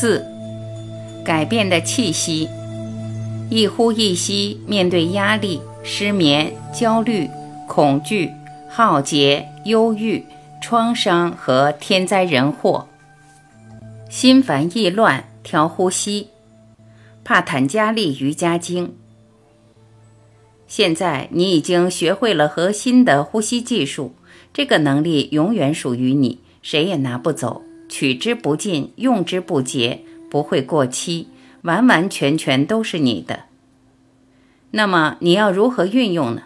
四、改变的气息。一呼一吸，面对压力、失眠、焦虑、恐惧、浩劫、忧郁、创伤和天灾人祸，心烦意乱，调呼吸。帕坦加利瑜伽经。现在你已经学会了核心的呼吸技术，这个能力永远属于你，谁也拿不走，取之不尽，用之不竭，不会过期，完完全全都是你的。那么你要如何运用呢？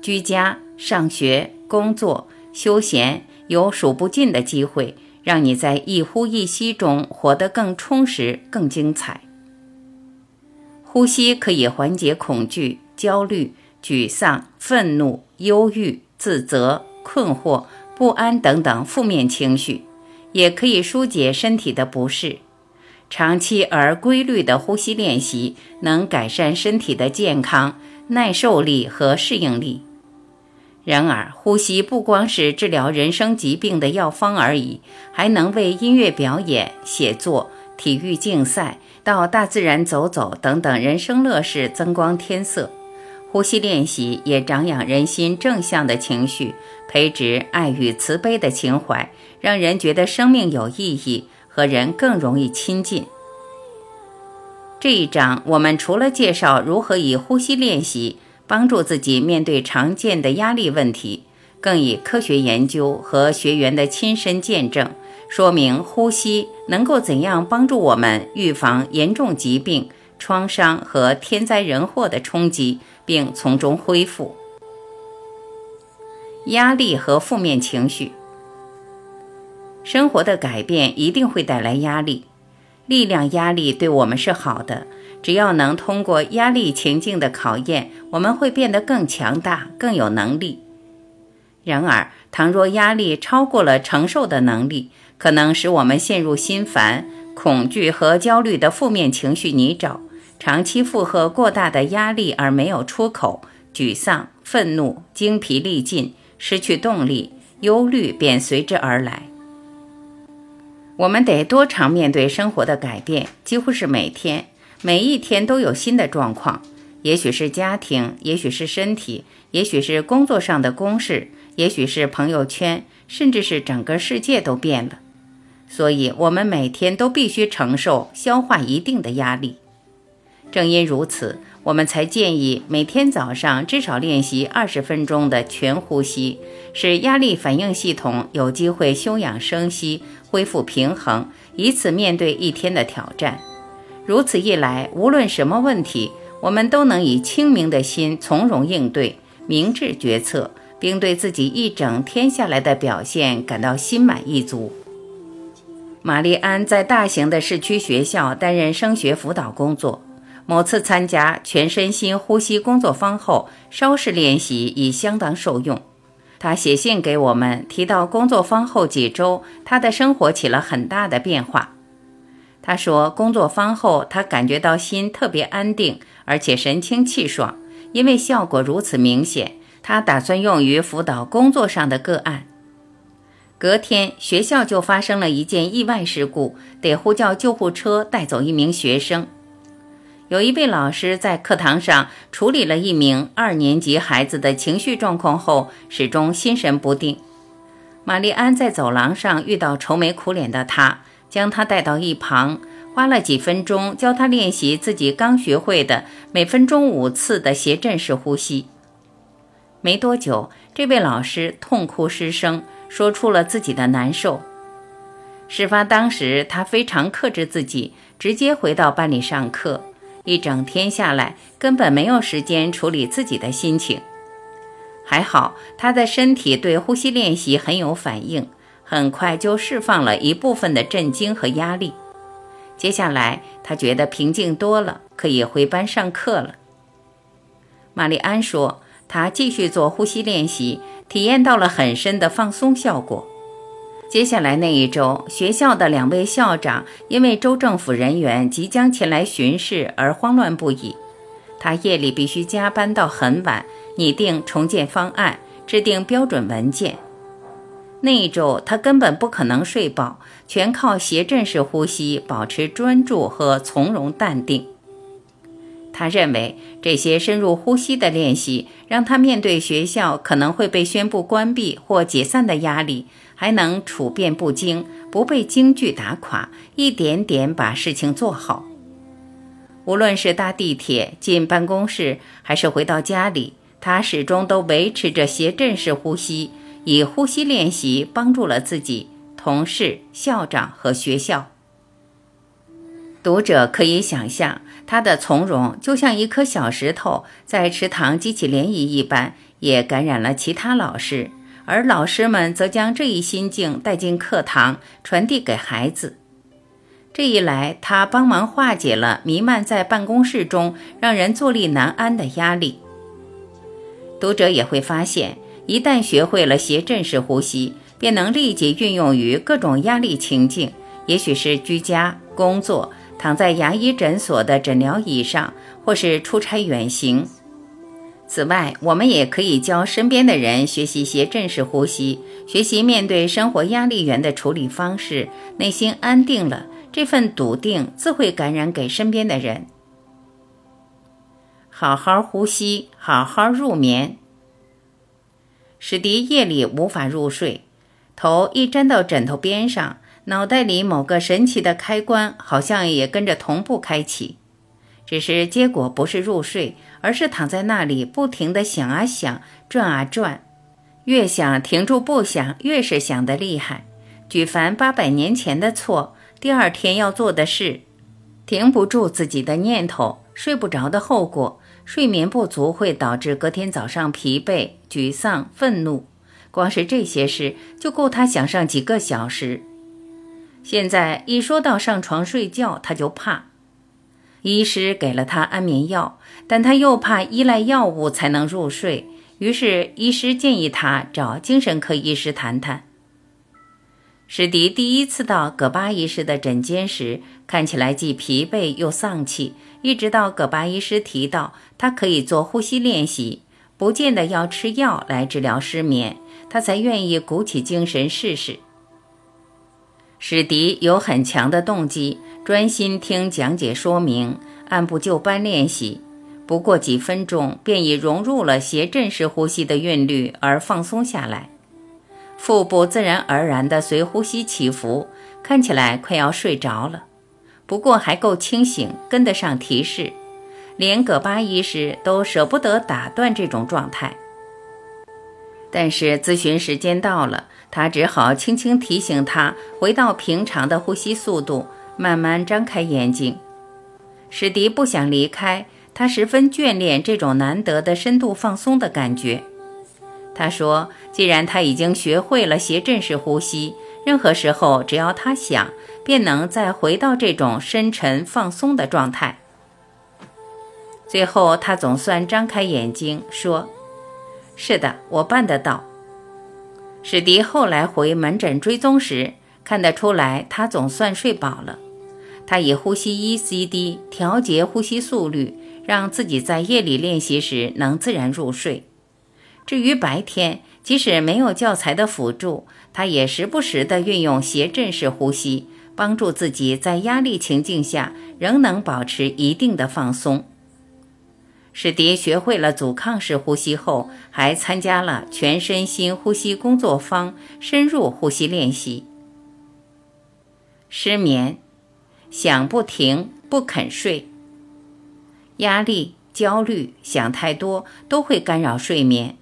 居家、上学、工作、休闲，有数不尽的机会，让你在一呼一吸中活得更充实、更精彩。呼吸可以缓解恐惧。焦虑、沮丧、愤怒、忧郁、自责、困惑、不安等等负面情绪，也可以疏解身体的不适。长期而规律的呼吸练习能改善身体的健康、耐受力和适应力。然而，呼吸不光是治疗人生疾病的药方而已，还能为音乐表演、写作、体育竞赛、到大自然走走等等人生乐事增光添色。呼吸练习也长养人心正向的情绪，培植爱与慈悲的情怀，让人觉得生命有意义，和人更容易亲近。这一章我们除了介绍如何以呼吸练习帮助自己面对常见的压力问题，更以科学研究和学员的亲身见证，说明呼吸能够怎样帮助我们预防严重疾病、创伤和天灾人祸的冲击。并从中恢复。压力和负面情绪，生活的改变一定会带来压力。力量压力对我们是好的，只要能通过压力情境的考验，我们会变得更强大、更有能力。然而，倘若压力超过了承受的能力，可能使我们陷入心烦、恐惧和焦虑的负面情绪泥沼。长期负荷过大的压力而没有出口，沮丧、愤怒、精疲力尽、失去动力、忧虑便随之而来。我们得多常面对生活的改变，几乎是每天，每一天都有新的状况。也许是家庭，也许是身体，也许是工作上的公事，也许是朋友圈，甚至是整个世界都变了。所以，我们每天都必须承受、消化一定的压力。正因如此，我们才建议每天早上至少练习二十分钟的全呼吸，使压力反应系统有机会休养生息、恢复平衡，以此面对一天的挑战。如此一来，无论什么问题，我们都能以清明的心从容应对，明智决策，并对自己一整天下来的表现感到心满意足。玛丽安在大型的市区学校担任升学辅导工作。某次参加全身心呼吸工作坊后，稍事练习已相当受用。他写信给我们，提到工作坊后几周，他的生活起了很大的变化。他说，工作坊后他感觉到心特别安定，而且神清气爽。因为效果如此明显，他打算用于辅导工作上的个案。隔天，学校就发生了一件意外事故，得呼叫救护车带走一名学生。有一位老师在课堂上处理了一名二年级孩子的情绪状况后，始终心神不定。玛丽安在走廊上遇到愁眉苦脸的他，将他带到一旁，花了几分钟教他练习自己刚学会的每分钟五次的斜振式呼吸。没多久，这位老师痛哭失声，说出了自己的难受。事发当时，他非常克制自己，直接回到班里上课。一整天下来，根本没有时间处理自己的心情。还好，他的身体对呼吸练习很有反应，很快就释放了一部分的震惊和压力。接下来，他觉得平静多了，可以回班上课了。玛丽安说，他继续做呼吸练习，体验到了很深的放松效果。接下来那一周，学校的两位校长因为州政府人员即将前来巡视而慌乱不已。他夜里必须加班到很晚，拟定重建方案，制定标准文件。那一周他根本不可能睡饱，全靠斜振式呼吸保持专注和从容淡定。他认为这些深入呼吸的练习，让他面对学校可能会被宣布关闭或解散的压力，还能处变不惊，不被惊惧打垮，一点点把事情做好。无论是搭地铁进办公室，还是回到家里，他始终都维持着斜阵式呼吸，以呼吸练习帮助了自己、同事、校长和学校。读者可以想象，他的从容就像一颗小石头在池塘激起涟漪一般，也感染了其他老师，而老师们则将这一心境带进课堂，传递给孩子。这一来，他帮忙化解了弥漫在办公室中让人坐立难安的压力。读者也会发现，一旦学会了斜阵式呼吸，便能立即运用于各种压力情境，也许是居家、工作、躺在牙医诊所的诊疗椅上，或是出差远行。此外，我们也可以教身边的人学习斜阵式呼吸，学习面对生活压力源的处理方式，内心安定了。这份笃定自会感染给身边的人。好好呼吸，好好入眠。史迪夜里无法入睡，头一沾到枕头边上，脑袋里某个神奇的开关好像也跟着同步开启。只是结果不是入睡，而是躺在那里不停地想啊想，转啊转，越想停住不想，越是想得厉害，举凡八百年前的错。第二天要做的事，停不住自己的念头，睡不着的后果，睡眠不足会导致隔天早上疲惫、沮丧、愤怒。光是这些事就够他想上几个小时。现在一说到上床睡觉，他就怕。医师给了他安眠药，但他又怕依赖药物才能入睡，于是医师建议他找精神科医师谈谈。史迪第一次到葛巴医师的诊间时，看起来既疲惫又丧气。一直到葛巴医师提到他可以做呼吸练习，不见得要吃药来治疗失眠，他才愿意鼓起精神试试。史迪有很强的动机，专心听讲解说明，按部就班练习。不过几分钟，便已融入了斜阵式呼吸的韵律，而放松下来。腹部自然而然地随呼吸起伏，看起来快要睡着了，不过还够清醒，跟得上提示。连葛巴医师都舍不得打断这种状态。但是咨询时间到了，他只好轻轻提醒他回到平常的呼吸速度，慢慢张开眼睛。史迪不想离开，他十分眷恋这种难得的深度放松的感觉。他说：“既然他已经学会了斜阵式呼吸，任何时候只要他想，便能再回到这种深沉放松的状态。”最后，他总算张开眼睛说：“是的，我办得到。”史迪后来回门诊追踪时，看得出来他总算睡饱了。他以呼吸 ECD 调节呼吸速率，让自己在夜里练习时能自然入睡。至于白天，即使没有教材的辅助，他也时不时地运用斜阵式呼吸，帮助自己在压力情境下仍能保持一定的放松。史迪学会了阻抗式呼吸后，还参加了全身心呼吸工作坊深入呼吸练习。失眠，想不停，不肯睡，压力、焦虑、想太多都会干扰睡眠。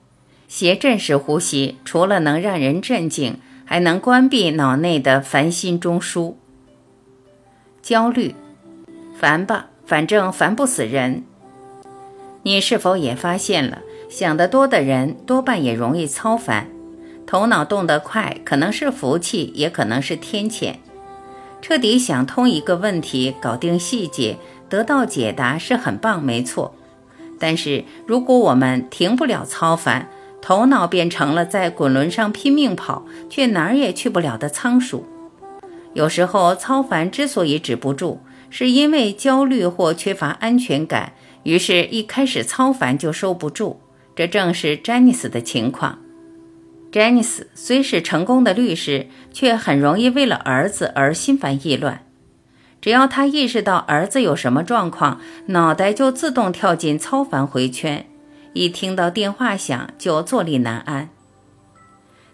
斜振式呼吸除了能让人镇静，还能关闭脑内的烦心中枢。焦虑，烦吧，反正烦不死人。你是否也发现了，想得多的人多半也容易操烦？头脑动得快，可能是福气，也可能是天谴。彻底想通一个问题，搞定细节，得到解答是很棒，没错。但是如果我们停不了操烦，头脑变成了在滚轮上拼命跑，却哪儿也去不了的仓鼠。有时候操烦之所以止不住，是因为焦虑或缺乏安全感，于是一开始操烦就收不住。这正是詹妮斯的情况。詹尼斯虽是成功的律师，却很容易为了儿子而心烦意乱。只要他意识到儿子有什么状况，脑袋就自动跳进操烦回圈，一听到电话响就坐立难安。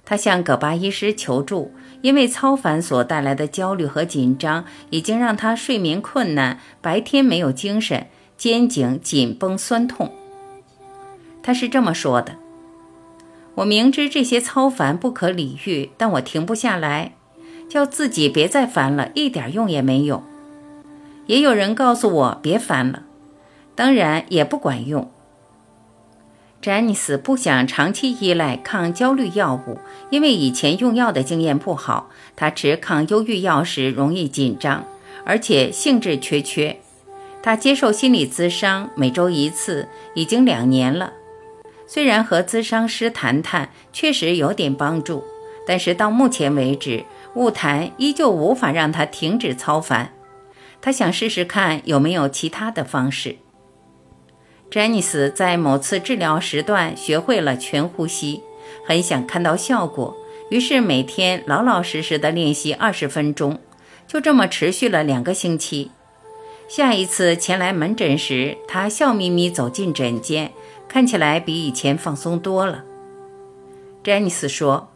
他向葛巴医师求助，因为操烦所带来的焦虑和紧张，已经让他睡眠困难，白天没有精神，肩颈紧绷酸痛。他是这么说的。我明知这些操烦不可理喻，但我停不下来，叫自己别再烦了，一点用也没有。也有人告诉我别烦了，当然也不管用。詹尼斯不想长期依赖抗焦虑药物，因为以前用药的经验不好。他吃抗忧郁药时容易紧张，而且兴致缺缺。他接受心理咨商，每周一次，已经两年了。虽然和咨商师谈谈确实有点帮助，但是到目前为止，物谈依旧无法让他停止操烦。他想试试看有没有其他的方式。詹尼斯在某次治疗时段学会了全呼吸，很想看到效果，于是每天老老实实的练习二十分钟，就这么持续了两个星期。下一次前来门诊时，他笑眯眯走进诊间。看起来比以前放松多了，詹尼斯说：“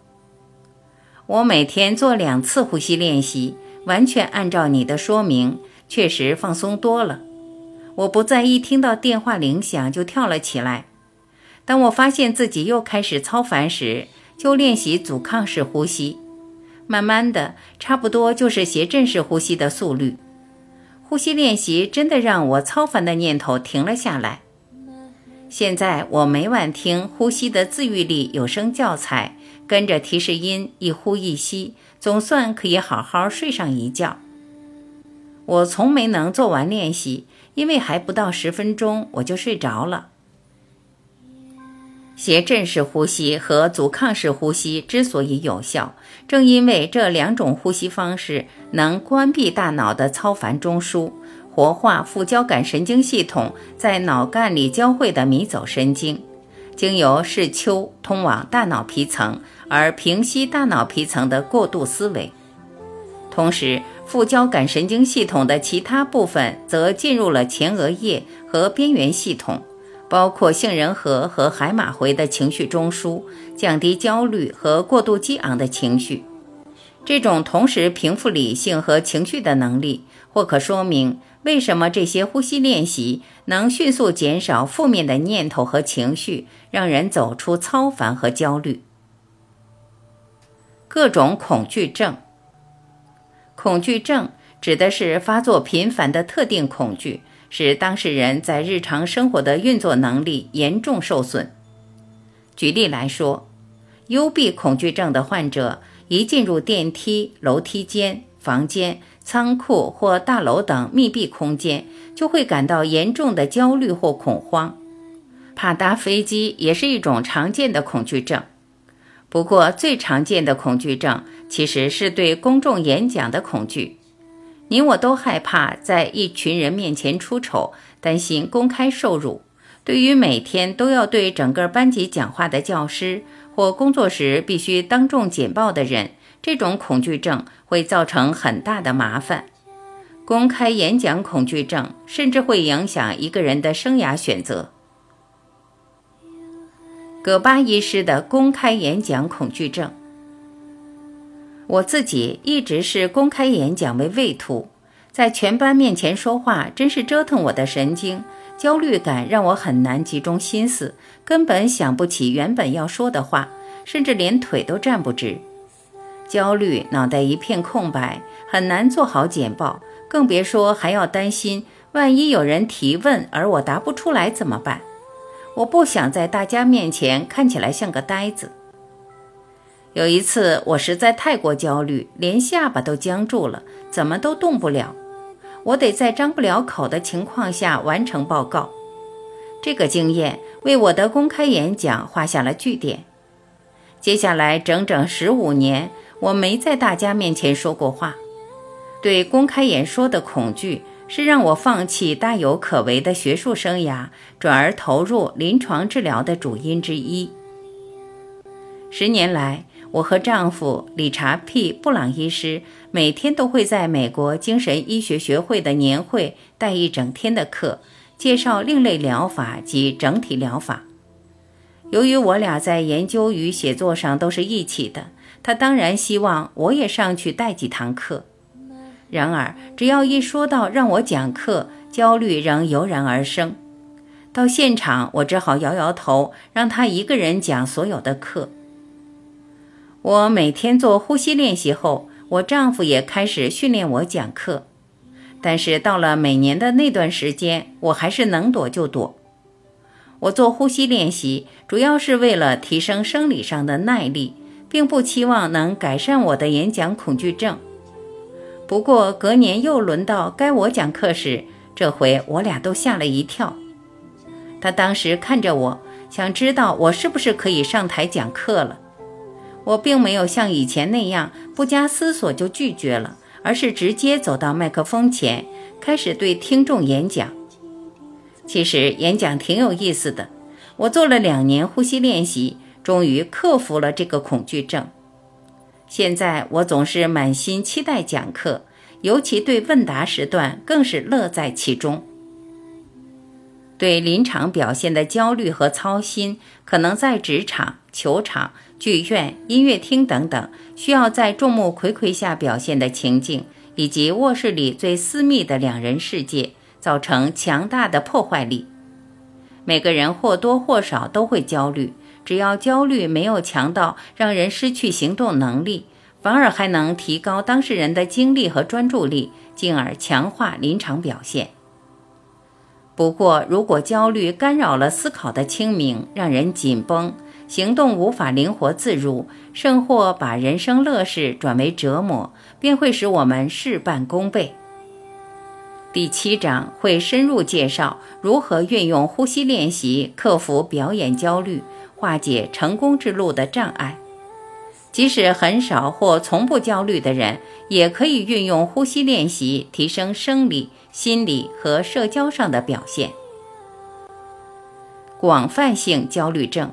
我每天做两次呼吸练习，完全按照你的说明，确实放松多了。我不再一听到电话铃响就跳了起来。当我发现自己又开始操烦时，就练习阻抗式呼吸，慢慢的，差不多就是斜振式呼吸的速率。呼吸练习真的让我操烦的念头停了下来。”现在我每晚听呼吸的自愈力有声教材，跟着提示音一呼一吸，总算可以好好睡上一觉。我从没能做完练习，因为还不到十分钟我就睡着了。斜振式呼吸和阻抗式呼吸之所以有效，正因为这两种呼吸方式能关闭大脑的操烦中枢。活化副交感神经系统在脑干里交汇的迷走神经，经由视丘通往大脑皮层，而平息大脑皮层的过度思维。同时，副交感神经系统的其他部分则进入了前额叶和边缘系统，包括杏仁核和海马回的情绪中枢，降低焦虑和过度激昂的情绪。这种同时平复理性和情绪的能力，或可说明。为什么这些呼吸练习能迅速减少负面的念头和情绪，让人走出操烦和焦虑？各种恐惧症。恐惧症指的是发作频繁的特定恐惧，使当事人在日常生活的运作能力严重受损。举例来说，幽闭恐惧症的患者一进入电梯、楼梯间、房间。仓库或大楼等密闭空间，就会感到严重的焦虑或恐慌。怕搭飞机也是一种常见的恐惧症。不过，最常见的恐惧症其实是对公众演讲的恐惧。你我都害怕在一群人面前出丑，担心公开受辱。对于每天都要对整个班级讲话的教师，或工作时必须当众简报的人。这种恐惧症会造成很大的麻烦。公开演讲恐惧症甚至会影响一个人的生涯选择。葛巴医师的公开演讲恐惧症，我自己一直是公开演讲为畏途，在全班面前说话真是折腾我的神经，焦虑感让我很难集中心思，根本想不起原本要说的话，甚至连腿都站不直。焦虑，脑袋一片空白，很难做好简报，更别说还要担心，万一有人提问而我答不出来怎么办？我不想在大家面前看起来像个呆子。有一次，我实在太过焦虑，连下巴都僵住了，怎么都动不了。我得在张不了口的情况下完成报告。这个经验为我的公开演讲画下了句点。接下来整整十五年。我没在大家面前说过话，对公开演说的恐惧是让我放弃大有可为的学术生涯，转而投入临床治疗的主因之一。十年来，我和丈夫理查 ·P· 布朗医师每天都会在美国精神医学学会的年会带一整天的课，介绍另类疗法及整体疗法。由于我俩在研究与写作上都是一起的，他当然希望我也上去带几堂课。然而，只要一说到让我讲课，焦虑仍油然而生。到现场，我只好摇摇头，让他一个人讲所有的课。我每天做呼吸练习后，我丈夫也开始训练我讲课。但是到了每年的那段时间，我还是能躲就躲。我做呼吸练习，主要是为了提升生理上的耐力，并不期望能改善我的演讲恐惧症。不过隔年又轮到该我讲课时，这回我俩都吓了一跳。他当时看着我，想知道我是不是可以上台讲课了。我并没有像以前那样不加思索就拒绝了，而是直接走到麦克风前，开始对听众演讲。其实演讲挺有意思的。我做了两年呼吸练习，终于克服了这个恐惧症。现在我总是满心期待讲课，尤其对问答时段更是乐在其中。对临场表现的焦虑和操心，可能在职场、球场、剧院、音乐厅等等需要在众目睽睽下表现的情境，以及卧室里最私密的两人世界，造成强大的破坏力。每个人或多或少都会焦虑，只要焦虑没有强到让人失去行动能力，反而还能提高当事人的精力和专注力，进而强化临场表现。不过，如果焦虑干扰了思考的清明，让人紧绷，行动无法灵活自如，甚或把人生乐事转为折磨，便会使我们事半功倍。第七章会深入介绍如何运用呼吸练习克服表演焦虑，化解成功之路的障碍。即使很少或从不焦虑的人，也可以运用呼吸练习提升生理、心理和社交上的表现。广泛性焦虑症，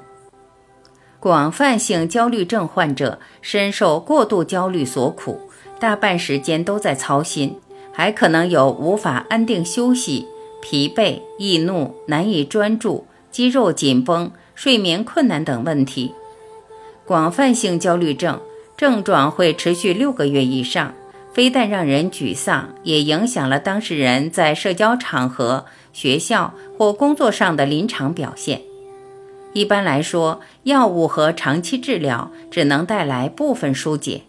广泛性焦虑症患者深受过度焦虑所苦，大半时间都在操心，还可能有无法安定休息、疲惫、易怒、难以专注、肌肉紧绷、睡眠困难等问题。广泛性焦虑症症状会持续六个月以上，非但让人沮丧，也影响了当事人在社交场合、学校或工作上的临场表现。一般来说，药物和长期治疗只能带来部分疏解。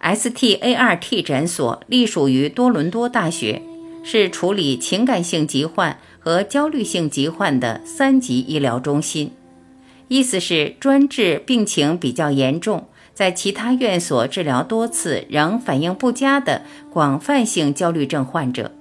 START 诊所隶属于多伦多大学，是处理情感性疾患和焦虑性疾患的三级医疗中心。意思是专治病情比较严重，在其他院所治疗多次仍反应不佳的广泛性焦虑症患者。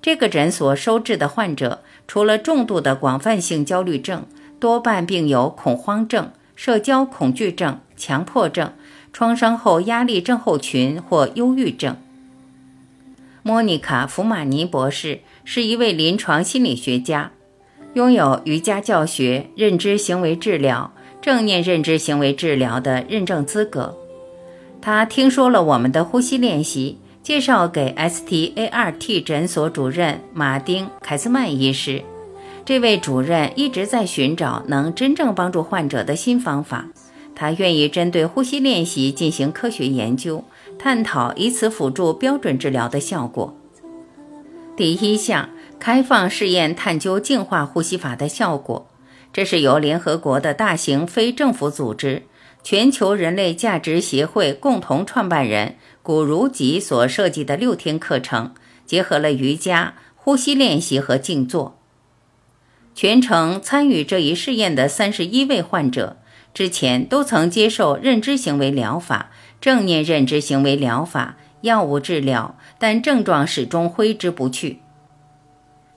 这个诊所收治的患者，除了重度的广泛性焦虑症，多半并有恐慌症、社交恐惧症、强迫症、创伤后压力症候群或忧郁症。莫妮卡·福马尼博士是一位临床心理学家。拥有瑜伽教学、认知行为治疗、正念认知行为治疗的认证资格。他听说了我们的呼吸练习，介绍给 START 诊所主任马丁·凯斯曼医师。这位主任一直在寻找能真正帮助患者的新方法。他愿意针对呼吸练习进行科学研究，探讨以此辅助标准治疗的效果。第一项。开放试验探究净化呼吸法的效果，这是由联合国的大型非政府组织全球人类价值协会共同创办人古如吉所设计的六天课程，结合了瑜伽、呼吸练习和静坐。全程参与这一试验的三十一位患者，之前都曾接受认知行为疗法、正念认知行为疗法、药物治疗，但症状始终挥之不去。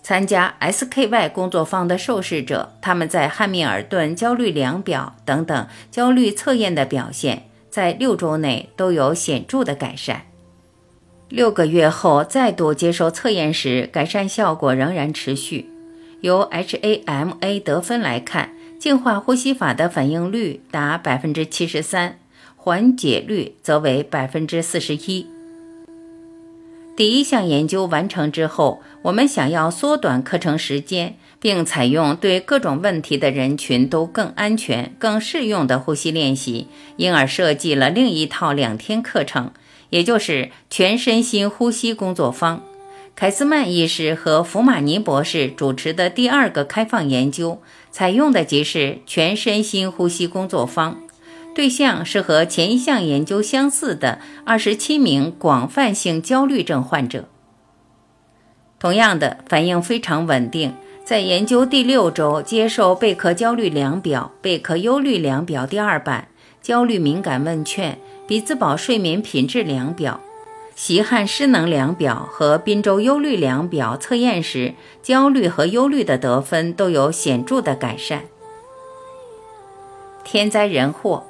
参加 SKY 工作坊的受试者，他们在汉密尔顿焦虑量表等等焦虑测验的表现，在六周内都有显著的改善。六个月后再度接受测验时，改善效果仍然持续。由 HAMA 得分来看，净化呼吸法的反应率达百分之七十三，缓解率则为百分之四十一。第一项研究完成之后，我们想要缩短课程时间，并采用对各种问题的人群都更安全、更适用的呼吸练习，因而设计了另一套两天课程，也就是全身心呼吸工作坊。凯斯曼医师和福马尼博士主持的第二个开放研究，采用的即是全身心呼吸工作坊，对象是和前一项研究相似的二十七名广泛性焦虑症患者。同样的反应非常稳定，在研究第六周接受贝壳焦虑量表、贝壳忧虑量表第二版、焦虑敏感问卷、比兹堡睡眠品质量表。习汉失能量表和滨州忧虑量表测验时，焦虑和忧虑的得分都有显著的改善。天灾人祸，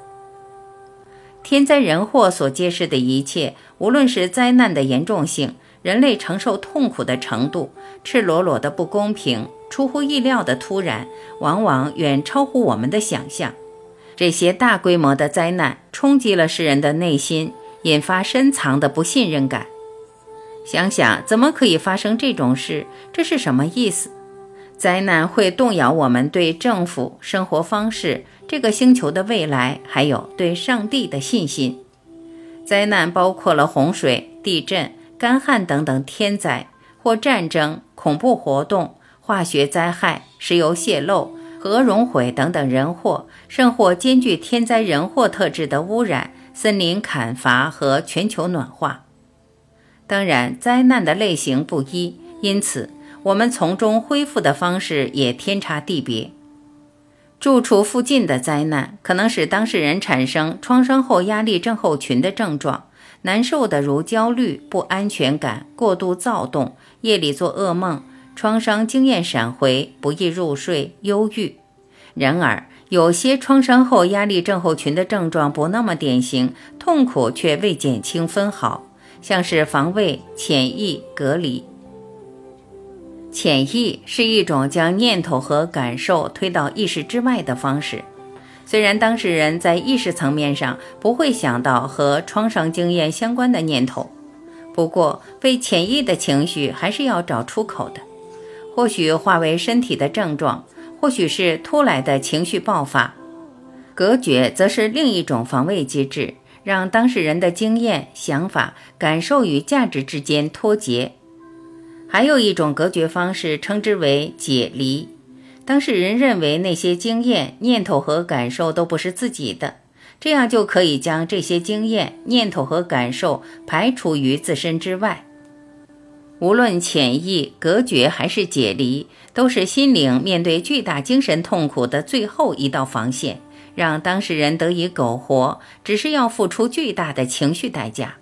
天灾人祸所揭示的一切，无论是灾难的严重性、人类承受痛苦的程度、赤裸裸的不公平、出乎意料的突然，往往远超乎我们的想象。这些大规模的灾难冲击了世人的内心。引发深藏的不信任感。想想，怎么可以发生这种事？这是什么意思？灾难会动摇我们对政府、生活方式、这个星球的未来，还有对上帝的信心。灾难包括了洪水、地震、干旱等等天灾，或战争、恐怖活动、化学灾害、石油泄漏、核熔毁等等人祸，甚或兼具天灾人祸特质的污染。森林砍伐和全球暖化，当然，灾难的类型不一，因此我们从中恢复的方式也天差地别。住处附近的灾难可能使当事人产生创伤后压力症候群的症状，难受的如焦虑、不安全感、过度躁动、夜里做噩梦、创伤经验闪回、不易入睡、忧郁。然而，有些创伤后压力症候群的症状不那么典型，痛苦却未减轻分毫，像是防卫、潜意、隔离。潜意是一种将念头和感受推到意识之外的方式，虽然当事人在意识层面上不会想到和创伤经验相关的念头，不过被潜意的情绪还是要找出口的，或许化为身体的症状。或许是突来的情绪爆发，隔绝则是另一种防卫机制，让当事人的经验、想法、感受与价值之间脱节。还有一种隔绝方式，称之为解离。当事人认为那些经验、念头和感受都不是自己的，这样就可以将这些经验、念头和感受排除于自身之外。无论潜意、隔绝还是解离，都是心灵面对巨大精神痛苦的最后一道防线，让当事人得以苟活，只是要付出巨大的情绪代价。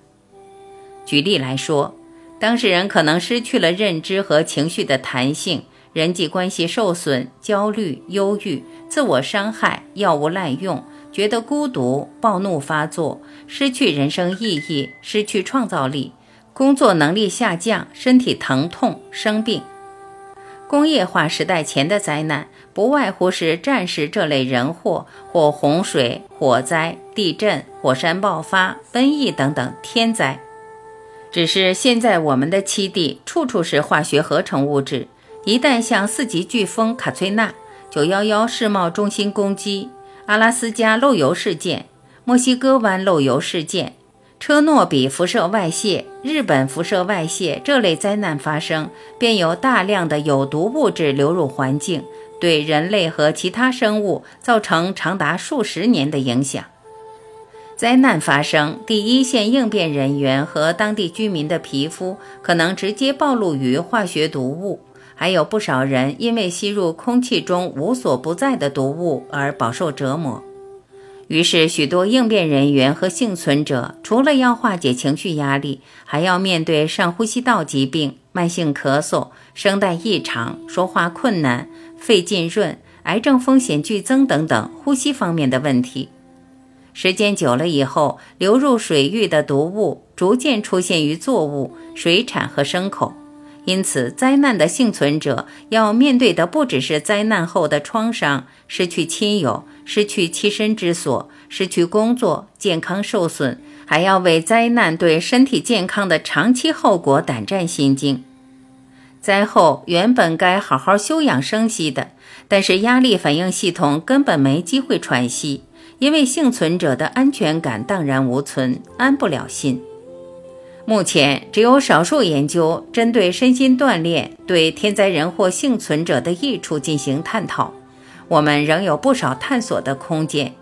举例来说，当事人可能失去了认知和情绪的弹性，人际关系受损，焦虑、忧郁、自我伤害、药物滥用，觉得孤独、暴怒发作，失去人生意义，失去创造力。工作能力下降，身体疼痛、生病。工业化时代前的灾难，不外乎是战时这类人祸，或洪水、火灾、地震、火山爆发、瘟疫等等天灾。只是现在我们的栖地处处是化学合成物质，一旦像四级飓风卡崔娜、九幺幺世贸中心攻击、阿拉斯加漏油事件、墨西哥湾漏油事件。车诺比辐射外泄、日本辐射外泄这类灾难发生，便有大量的有毒物质流入环境，对人类和其他生物造成长达数十年的影响。灾难发生，第一线应变人员和当地居民的皮肤可能直接暴露于化学毒物，还有不少人因为吸入空气中无所不在的毒物而饱受折磨。于是，许多应变人员和幸存者除了要化解情绪压力，还要面对上呼吸道疾病、慢性咳嗽、声带异常、说话困难、肺浸润、癌症风险剧增等等呼吸方面的问题。时间久了以后，流入水域的毒物逐渐出现于作物、水产和牲口，因此，灾难的幸存者要面对的不只是灾难后的创伤，失去亲友，失去栖身之所，失去工作，健康受损，还要为灾难对身体健康的长期后果胆战心惊。灾后原本该好好休养生息的，但是压力反应系统根本没机会喘息，因为幸存者的安全感荡然无存，安不了心。目前只有少数研究针对身心锻炼对天灾人祸幸存者的益处进行探讨，我们仍有不少探索的空间。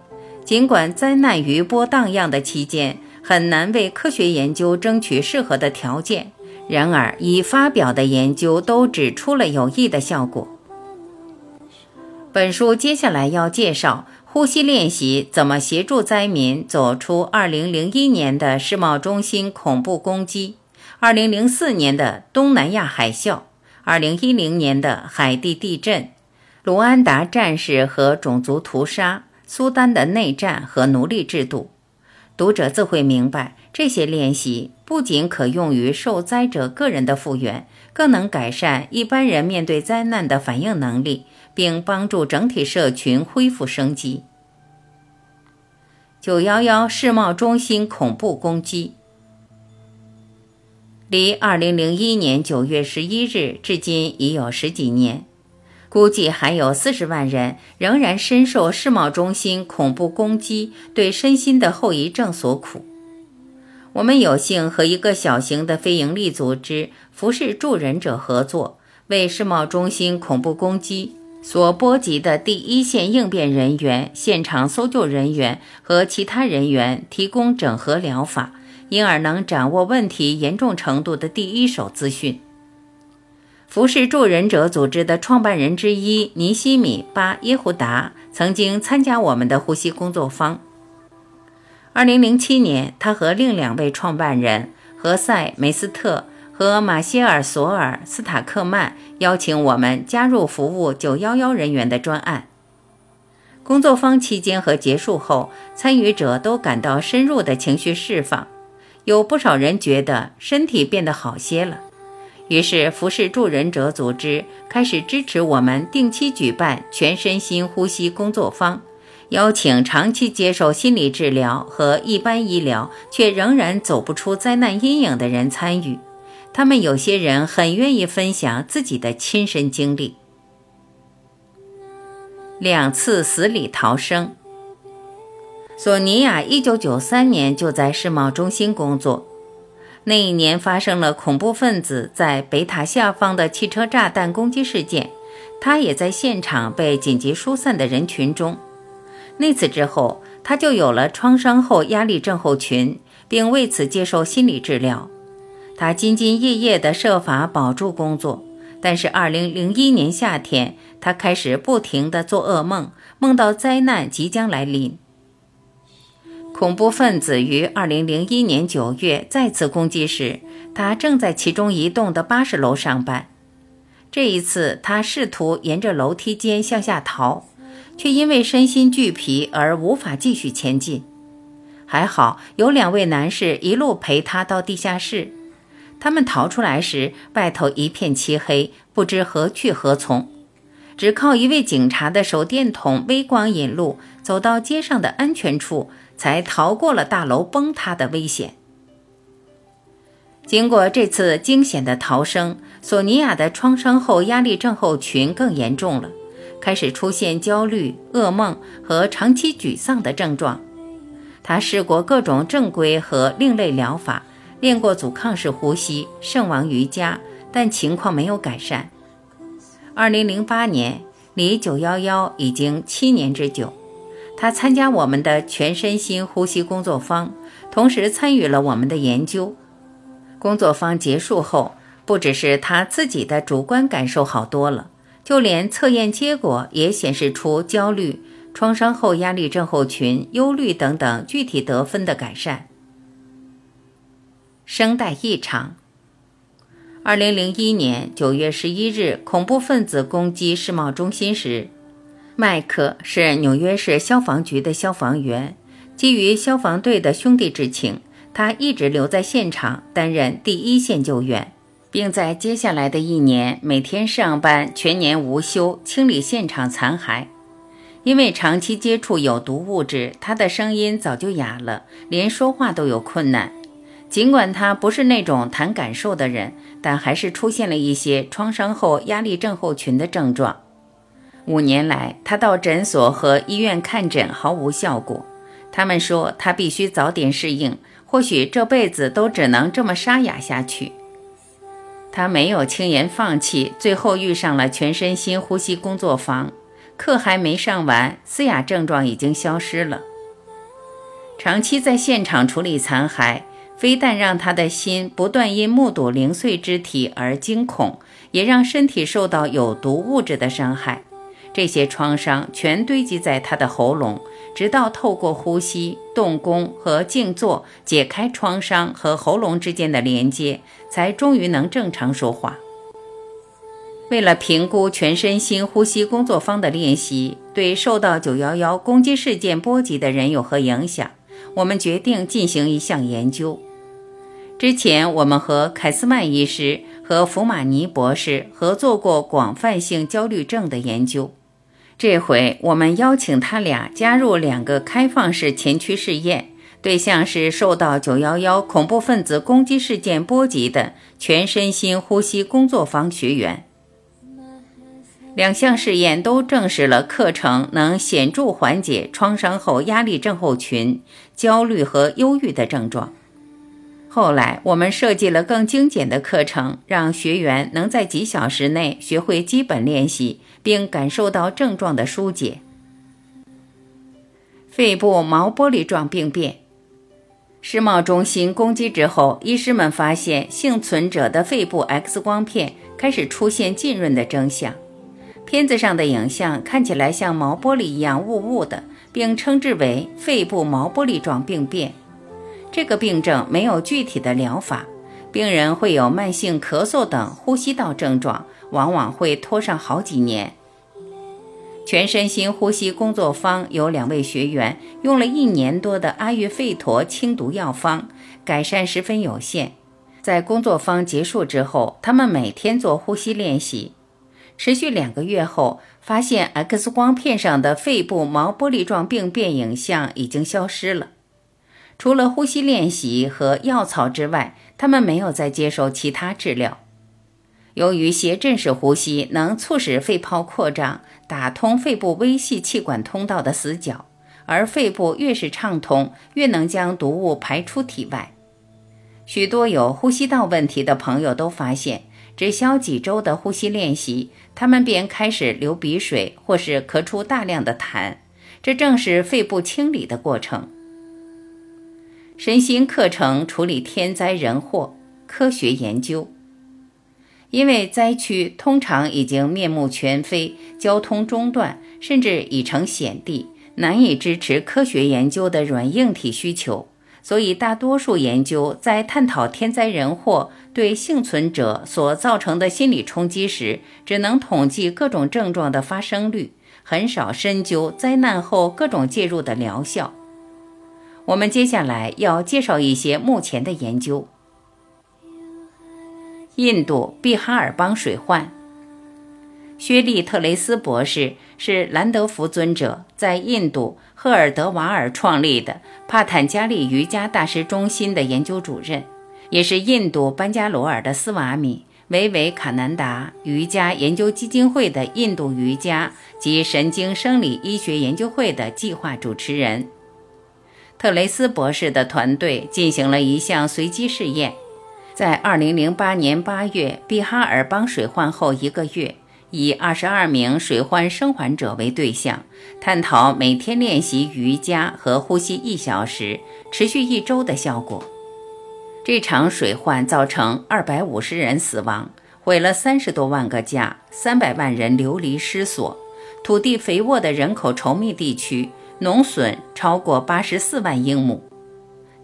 尽管灾难余波荡漾的期间很难为科学研究争取适合的条件，然而已发表的研究都指出了有益的效果。本书接下来要介绍。呼吸练习怎么协助灾民走出2001年的世贸中心恐怖攻击、2004年的东南亚海啸、2010年的海地地震、卢安达战士和种族屠杀、苏丹的内战和奴隶制度？读者自会明白，这些练习不仅可用于受灾者个人的复原，更能改善一般人面对灾难的反应能力。并帮助整体社群恢复生机。九幺幺世贸中心恐怖攻击，离二零零一年九月十一日至今已有十几年，估计还有四十万人仍然深受世贸中心恐怖攻击对身心的后遗症所苦。我们有幸和一个小型的非营利组织“服饰助人者”合作，为世贸中心恐怖攻击。所波及的第一线应变人员、现场搜救人员和其他人员提供整合疗法，因而能掌握问题严重程度的第一手资讯。服饰助人者组织的创办人之一尼西米巴耶胡达曾经参加我们的呼吸工作坊。2007年，他和另两位创办人何塞梅斯特。和马歇尔·索尔·斯塔克曼邀请我们加入服务911人员的专案。工作坊期间和结束后，参与者都感到深入的情绪释放，有不少人觉得身体变得好些了。于是，服饰助人者组织开始支持我们定期举办全身心呼吸工作坊，邀请长期接受心理治疗和一般医疗却仍然走不出灾难阴影的人参与。他们有些人很愿意分享自己的亲身经历。两次死里逃生。索尼娅一九九三年就在世贸中心工作，那一年发生了恐怖分子在北塔下方的汽车炸弹攻击事件，她也在现场被紧急疏散的人群中。那次之后，她就有了创伤后压力症候群，并为此接受心理治疗。他兢兢业业地设法保住工作，但是2001年夏天，他开始不停地做噩梦，梦到灾难即将来临。恐怖分子于2001年9月再次攻击时，他正在其中一栋的80楼上班。这一次，他试图沿着楼梯间向下逃，却因为身心俱疲而无法继续前进。还好有两位男士一路陪他到地下室。他们逃出来时，外头一片漆黑，不知何去何从，只靠一位警察的手电筒微光引路，走到街上的安全处，才逃过了大楼崩塌的危险。经过这次惊险的逃生，索尼娅的创伤后压力症候群更严重了，开始出现焦虑、噩梦和长期沮丧的症状。她试过各种正规和另类疗法。练过阻抗式呼吸、圣王瑜伽，但情况没有改善。二零零八年，离九幺幺已经七年之久，他参加我们的全身心呼吸工作坊，同时参与了我们的研究。工作坊结束后，不只是他自己的主观感受好多了，就连测验结果也显示出焦虑、创伤后压力症候群、忧虑等等具体得分的改善。声带异常。二零零一年九月十一日，恐怖分子攻击世贸中心时，麦克是纽约市消防局的消防员。基于消防队的兄弟之情，他一直留在现场担任第一线救援，并在接下来的一年每天上班，全年无休，清理现场残骸。因为长期接触有毒物质，他的声音早就哑了，连说话都有困难。尽管他不是那种谈感受的人，但还是出现了一些创伤后压力症候群的症状。五年来，他到诊所和医院看诊毫无效果。他们说他必须早点适应，或许这辈子都只能这么沙哑下去。他没有轻言放弃，最后遇上了全身心呼吸工作坊，课还没上完，嘶哑症状已经消失了。长期在现场处理残骸，非但让他的心不断因目睹零碎肢体而惊恐，也让身体受到有毒物质的伤害。这些创伤全堆积在他的喉咙，直到透过呼吸、动功和静坐解开创伤和喉咙之间的连接，才终于能正常说话。为了评估全身心呼吸工作坊的练习对受到911攻击事件波及的人有何影响，我们决定进行一项研究。之前，我们和凯斯曼医师和福马尼博士合作过广泛性焦虑症的研究。这回我们邀请他俩加入两个开放式前驱试验，对象是受到911恐怖分子攻击事件波及的全身心呼吸工作坊学员。两项试验都证实了课程能显著缓解创伤后压力症候群、焦虑和忧郁的症状。后来，我们设计了更精简的课程，让学员能在几小时内学会基本练习，并感受到症状的疏解。肺部毛玻璃状病变，世贸中心攻击之后，医师们发现幸存者的肺部 X 光片开始出现浸润的征象，片子上的影像看起来像毛玻璃一样雾雾的，并称之为肺部毛玻璃状病变。这个病症没有具体的疗法，病人会有慢性咳嗽等呼吸道症状，往往会拖上好几年。全身心呼吸工作坊有两位学员用了一年多的阿育吠陀清毒药方，改善十分有限。在工作坊结束之后，他们每天做呼吸练习，持续两个月后，发现 X 光片上的肺部毛玻璃状病变影像已经消失了。除了呼吸练习和药草之外，他们没有再接受其他治疗。由于斜振式呼吸能促使肺泡扩张，打通肺部微细气管通道的死角，而肺部越是畅通，越能将毒物排出体外。许多有呼吸道问题的朋友都发现，只消几周的呼吸练习，他们便开始流鼻水或是咳出大量的痰，这正是肺部清理的过程。身心课程处理天灾人祸，科学研究。因为灾区通常已经面目全非，交通中断，甚至已成险地，难以支持科学研究的软硬体需求，所以大多数研究在探讨天灾人祸对幸存者所造成的心理冲击时，只能统计各种症状的发生率，很少深究灾难后各种介入的疗效。我们接下来要介绍一些目前的研究。印度毕哈尔邦水患，薛利特雷斯博士是兰德福尊者在印度赫尔德瓦尔创立的帕坦加利瑜伽大师中心的研究主任，也是印度班加罗尔的斯瓦米维维卡南达瑜伽研究基金会的印度瑜伽及神经生理医学研究会的计划主持人。特雷斯博士的团队进行了一项随机试验，在2008年8月毕哈尔邦水患后一个月，以22名水患生还者为对象，探讨每天练习瑜伽和呼吸一小时，持续一周的效果。这场水患造成250人死亡，毁了30多万个家，300万人流离失所，土地肥沃的人口稠密地区。农损超过八十四万英亩。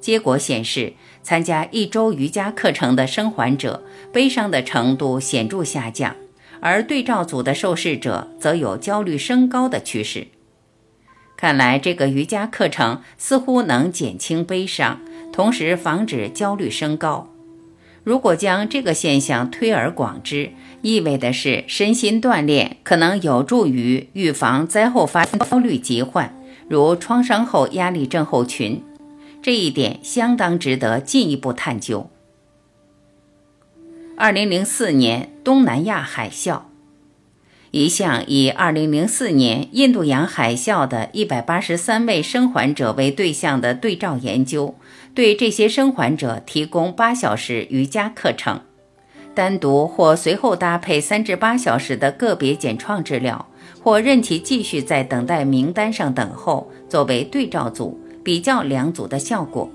结果显示，参加一周瑜伽课程的生还者悲伤的程度显著下降，而对照组的受试者则有焦虑升高的趋势。看来，这个瑜伽课程似乎能减轻悲伤，同时防止焦虑升高。如果将这个现象推而广之，意味的是身心锻炼可能有助于预防灾后发生焦虑疾患，如创伤后压力症候群。这一点相当值得进一步探究。二零零四年东南亚海啸。一项以2004年印度洋海啸的183位生还者为对象的对照研究，对这些生还者提供8小时瑜伽课程，单独或随后搭配3至8小时的个别减创治疗，或任其继续在等待名单上等候，作为对照组比较两组的效果。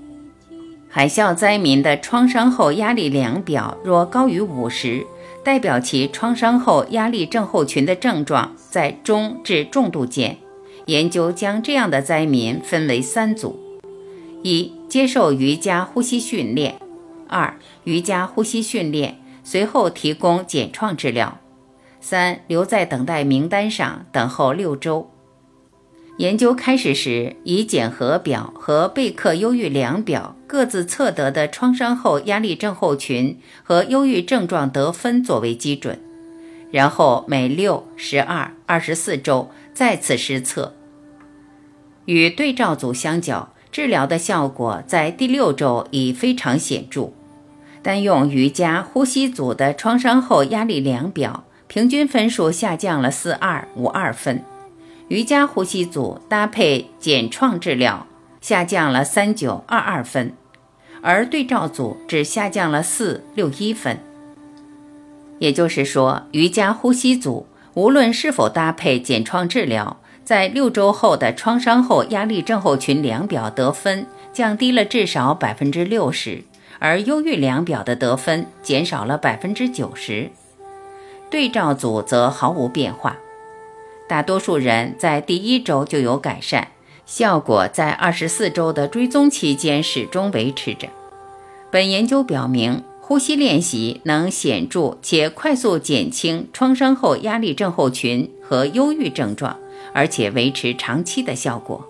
海啸灾民的创伤后压力量表若高于50。代表其创伤后压力症候群的症状在中至重度间。研究将这样的灾民分为三组：一、接受瑜伽呼吸训练；二、瑜伽呼吸训练，随后提供减创治疗；三、留在等待名单上等候六周。研究开始时，以检核表和贝克忧郁量表各自测得的创伤后压力症候群和忧郁症状得分作为基准，然后每六、十二、二十四周再次施测。与对照组相较，治疗的效果在第六周已非常显著。单用瑜伽呼吸组的创伤后压力量表，平均分数下降了四二五二分。瑜伽呼吸组搭配减创治疗，下降了三九二二分，而对照组只下降了四六一分。也就是说，瑜伽呼吸组无论是否搭配减创治疗，在六周后的创伤后压力症候群量表得分降低了至少百分之六十，而忧郁量表的得分减少了百分之九十。对照组则毫无变化。大多数人在第一周就有改善，效果在二十四周的追踪期间始终维持着。本研究表明，呼吸练习能显著且快速减轻创伤后压力症候群和忧郁症状，而且维持长期的效果。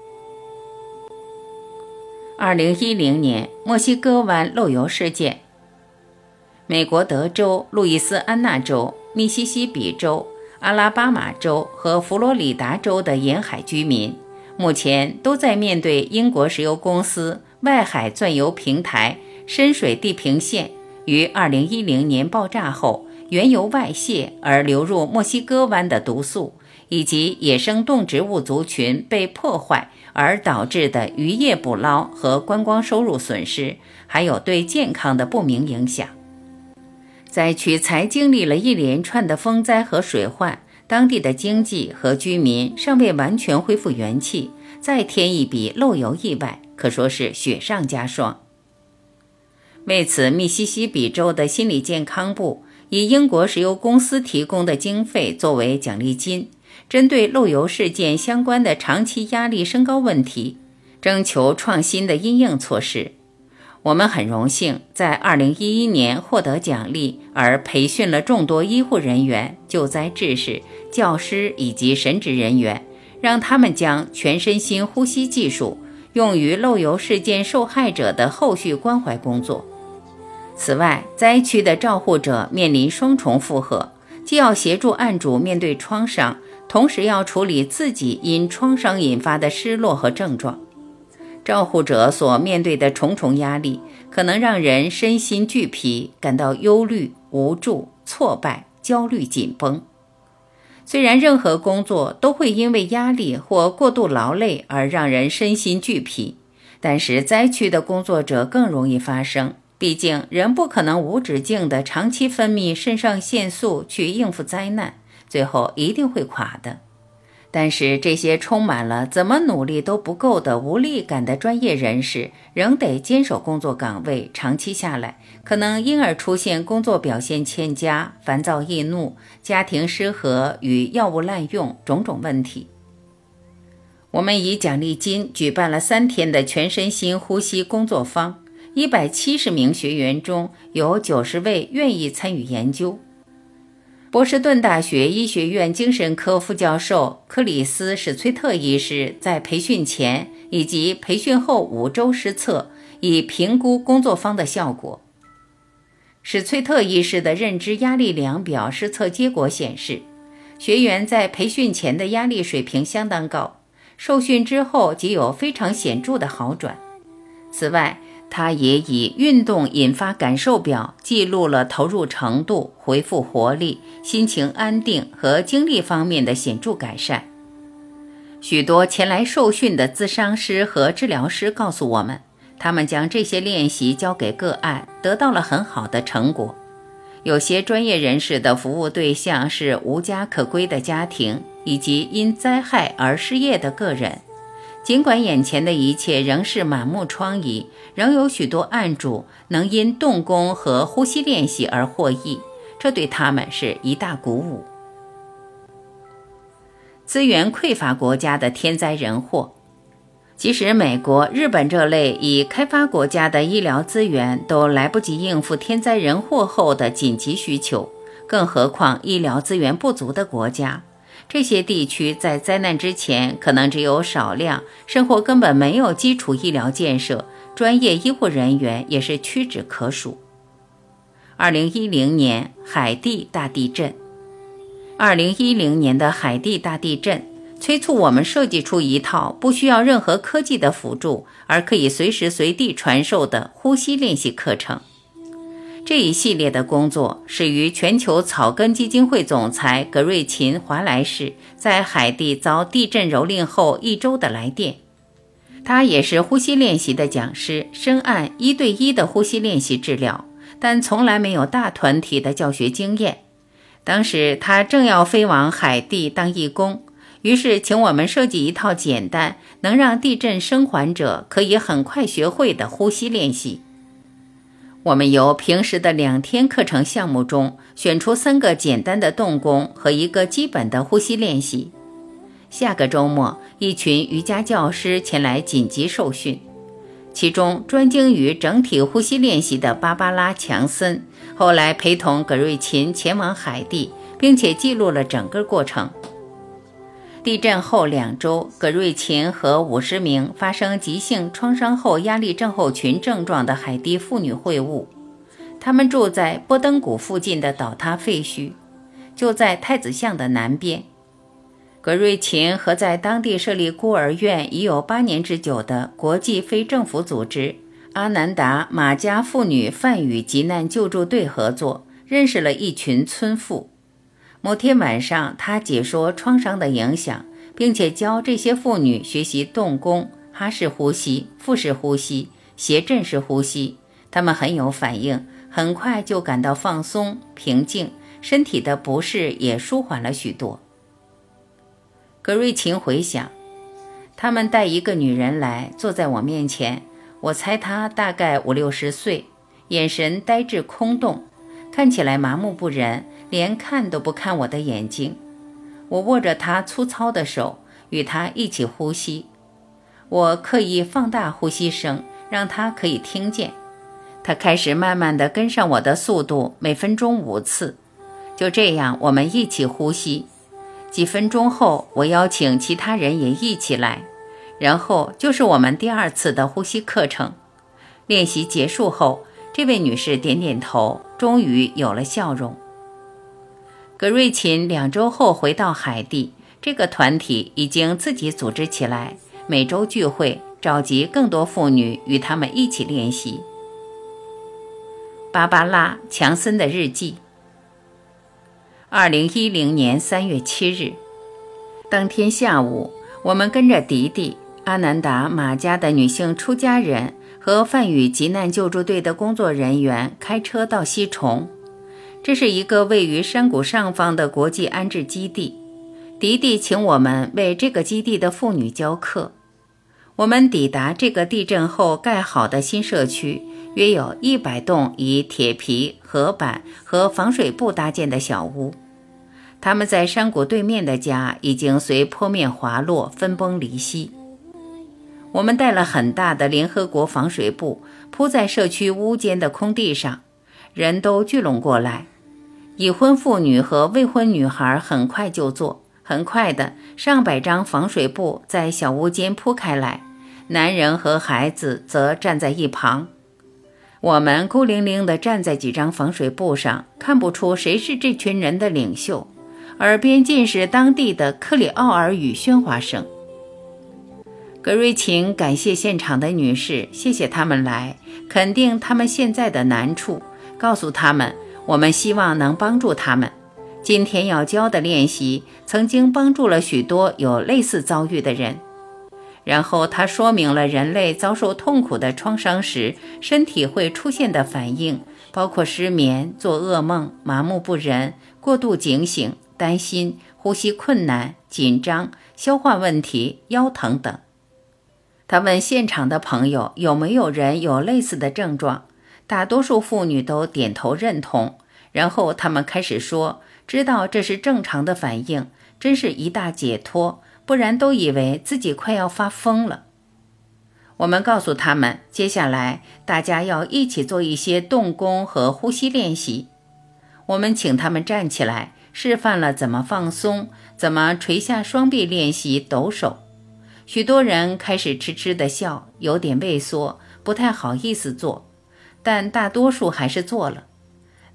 二零一零年墨西哥湾漏油事件，美国德州、路易斯安那州、密西西比州。阿拉巴马州和佛罗里达州的沿海居民目前都在面对英国石油公司外海钻油平台深水地平线于2010年爆炸后原油外泄而流入墨西哥湾的毒素，以及野生动植物族群被破坏而导致的渔业捕捞和观光收入损失，还有对健康的不明影响。灾区才经历了一连串的风灾和水患，当地的经济和居民尚未完全恢复元气，再添一笔漏油意外，可说是雪上加霜。为此，密西西比州的心理健康部以英国石油公司提供的经费作为奖励金，针对漏油事件相关的长期压力升高问题，征求创新的因应措施。我们很荣幸在2011年获得奖励，而培训了众多医护人员、救灾志士、教师以及神职人员，让他们将全身心呼吸技术用于漏油事件受害者的后续关怀工作。此外，灾区的照护者面临双重负荷，既要协助案主面对创伤，同时要处理自己因创伤引发的失落和症状。照护者所面对的重重压力，可能让人身心俱疲，感到忧虑、无助、挫败、焦虑、紧绷。虽然任何工作都会因为压力或过度劳累而让人身心俱疲，但是灾区的工作者更容易发生。毕竟，人不可能无止境的长期分泌肾上腺素去应付灾难，最后一定会垮的。但是这些充满了怎么努力都不够的无力感的专业人士，仍得坚守工作岗位，长期下来，可能因而出现工作表现欠佳、烦躁易怒、家庭失和与药物滥用种种问题。我们以奖励金举办了三天的全身心呼吸工作坊，一百七十名学员中有九十位愿意参与研究。波士顿大学医学院精神科副教授克里斯史崔特医师在培训前以及培训后五周施测，以评估工作坊的效果。史崔特医师的认知压力量表试测结果显示，学员在培训前的压力水平相当高，受训之后即有非常显著的好转。此外，他也以运动引发感受表记录了投入程度、恢复活力、心情安定和精力方面的显著改善。许多前来受训的咨商师和治疗师告诉我们，他们将这些练习交给个案，得到了很好的成果。有些专业人士的服务对象是无家可归的家庭，以及因灾害而失业的个人。尽管眼前的一切仍是满目疮痍，仍有许多案主能因动功和呼吸练习而获益，这对他们是一大鼓舞。资源匮乏国家的天灾人祸，即使美国、日本这类已开发国家的医疗资源都来不及应付天灾人祸后的紧急需求，更何况医疗资源不足的国家。这些地区在灾难之前可能只有少量，生活根本没有基础医疗建设，专业医护人员也是屈指可数。二零一零年海地大地震。二零一零年的海地大地震催促我们设计出一套不需要任何科技的辅助，而可以随时随地传授的呼吸练习课程。这一系列的工作始于全球草根基金会总裁格瑞琴·华莱士在海地遭地震蹂躏后一周的来电。他也是呼吸练习的讲师，深谙一对一的呼吸练习治疗，但从来没有大团体的教学经验。当时他正要飞往海地当义工，于是请我们设计一套简单、能让地震生还者可以很快学会的呼吸练习。我们由平时的两天课程项目中选出三个简单的动功和一个基本的呼吸练习。下个周末，一群瑜伽教师前来紧急受训。其中专精于整体呼吸练习的芭芭拉·强森，后来陪同葛瑞琴前往海地，并且记录了整个过程。地震后两周，葛瑞琴和五十名发生急性创伤后压力症候群症状的海地妇女会晤。她们住在波登谷附近的倒塌废墟，就在太子巷的南边。葛瑞琴和在当地设立孤儿院已有八年之久的国际非政府组织阿南达马加妇女泛语急难救助队合作，认识了一群村妇。某天晚上，他解说创伤的影响，并且教这些妇女学习动功、哈式呼吸、腹式呼吸、斜振式呼吸。她们很有反应，很快就感到放松、平静，身体的不适也舒缓了许多。格瑞琴回想，他们带一个女人来，坐在我面前。我猜她大概五六十岁，眼神呆滞空洞，看起来麻木不仁，连看都不看我的眼睛。我握着他粗糙的手，与他一起呼吸。我刻意放大呼吸声，让他可以听见。他开始慢慢地跟上我的速度，每分钟五次。就这样，我们一起呼吸。几分钟后，我邀请其他人也一起来，然后就是我们第二次的呼吸课程。练习结束后，这位女士点点头，终于有了笑容。格瑞琴两周后回到海地，这个团体已经自己组织起来，每周聚会，召集更多妇女与他们一起练习。芭芭拉·强森的日记。二零一零年三月七日，当天下午，我们跟着迪迪、阿南达马家的女性出家人和泛语急难救助队的工作人员开车到西崇。这是一个位于山谷上方的国际安置基地。迪迪请我们为这个基地的妇女教课。我们抵达这个地震后盖好的新社区。约有一百栋以铁皮、合板和防水布搭建的小屋，他们在山谷对面的家已经随坡面滑落，分崩离析。我们带了很大的联合国防水布铺在社区屋间的空地上，人都聚拢过来。已婚妇女和未婚女孩很快就坐，很快的，上百张防水布在小屋间铺开来，男人和孩子则站在一旁。我们孤零零地站在几张防水布上，看不出谁是这群人的领袖，耳边尽是当地的克里奥尔语喧哗声。格瑞琴感谢现场的女士，谢谢他们来，肯定他们现在的难处，告诉他们我们希望能帮助他们。今天要教的练习曾经帮助了许多有类似遭遇的人。然后他说明了人类遭受痛苦的创伤时身体会出现的反应，包括失眠、做噩梦、麻木不仁、过度警醒、担心、呼吸困难、紧张、消化问题、腰疼等。他问现场的朋友有没有人有类似的症状，大多数妇女都点头认同。然后他们开始说：“知道这是正常的反应，真是一大解脱。”不然都以为自己快要发疯了。我们告诉他们，接下来大家要一起做一些动功和呼吸练习。我们请他们站起来，示范了怎么放松，怎么垂下双臂练习抖手。许多人开始痴痴地笑，有点畏缩，不太好意思做，但大多数还是做了。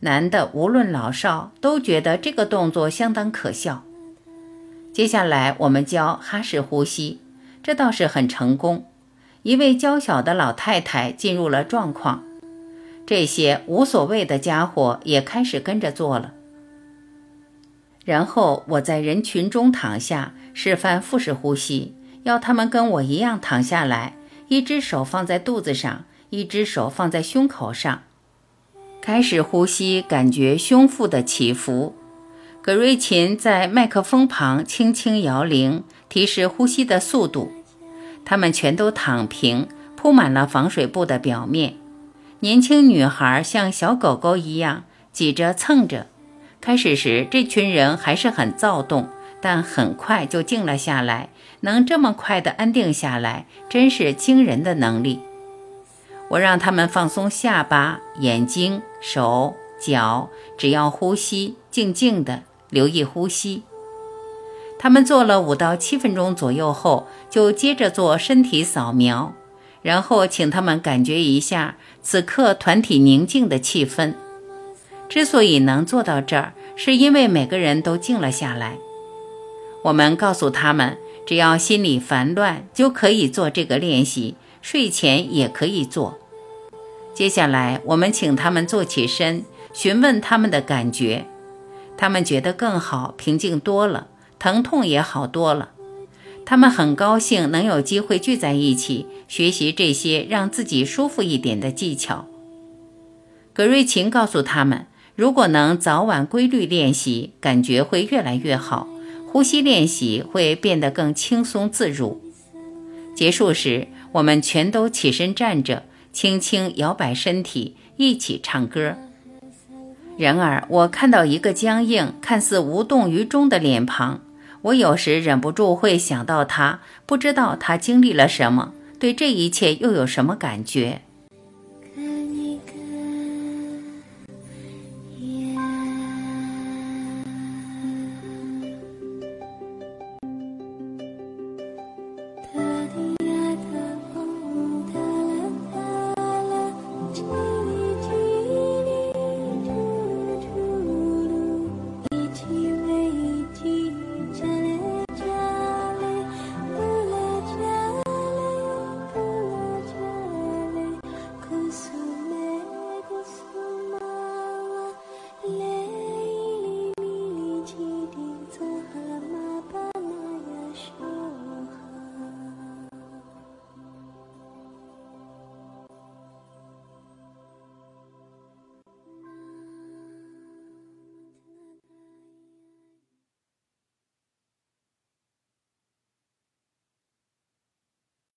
男的无论老少都觉得这个动作相当可笑。接下来我们教哈式呼吸，这倒是很成功。一位娇小的老太太进入了状况，这些无所谓的家伙也开始跟着做了。然后我在人群中躺下，示范腹式呼吸，要他们跟我一样躺下来，一只手放在肚子上，一只手放在胸口上，开始呼吸，感觉胸腹的起伏。葛瑞琴在麦克风旁轻轻摇铃，提示呼吸的速度。他们全都躺平，铺满了防水布的表面。年轻女孩像小狗狗一样挤着蹭着。开始时，这群人还是很躁动，但很快就静了下来。能这么快的安定下来，真是惊人的能力。我让他们放松下巴、眼睛、手脚，只要呼吸，静静的。留意呼吸。他们做了五到七分钟左右后，就接着做身体扫描，然后请他们感觉一下此刻团体宁静的气氛。之所以能做到这儿，是因为每个人都静了下来。我们告诉他们，只要心里烦乱，就可以做这个练习，睡前也可以做。接下来，我们请他们坐起身，询问他们的感觉。他们觉得更好，平静多了，疼痛也好多了。他们很高兴能有机会聚在一起，学习这些让自己舒服一点的技巧。葛瑞琴告诉他们，如果能早晚规律练习，感觉会越来越好，呼吸练习会变得更轻松自如。结束时，我们全都起身站着，轻轻摇摆身体，一起唱歌。然而，我看到一个僵硬、看似无动于衷的脸庞，我有时忍不住会想到他，不知道他经历了什么，对这一切又有什么感觉。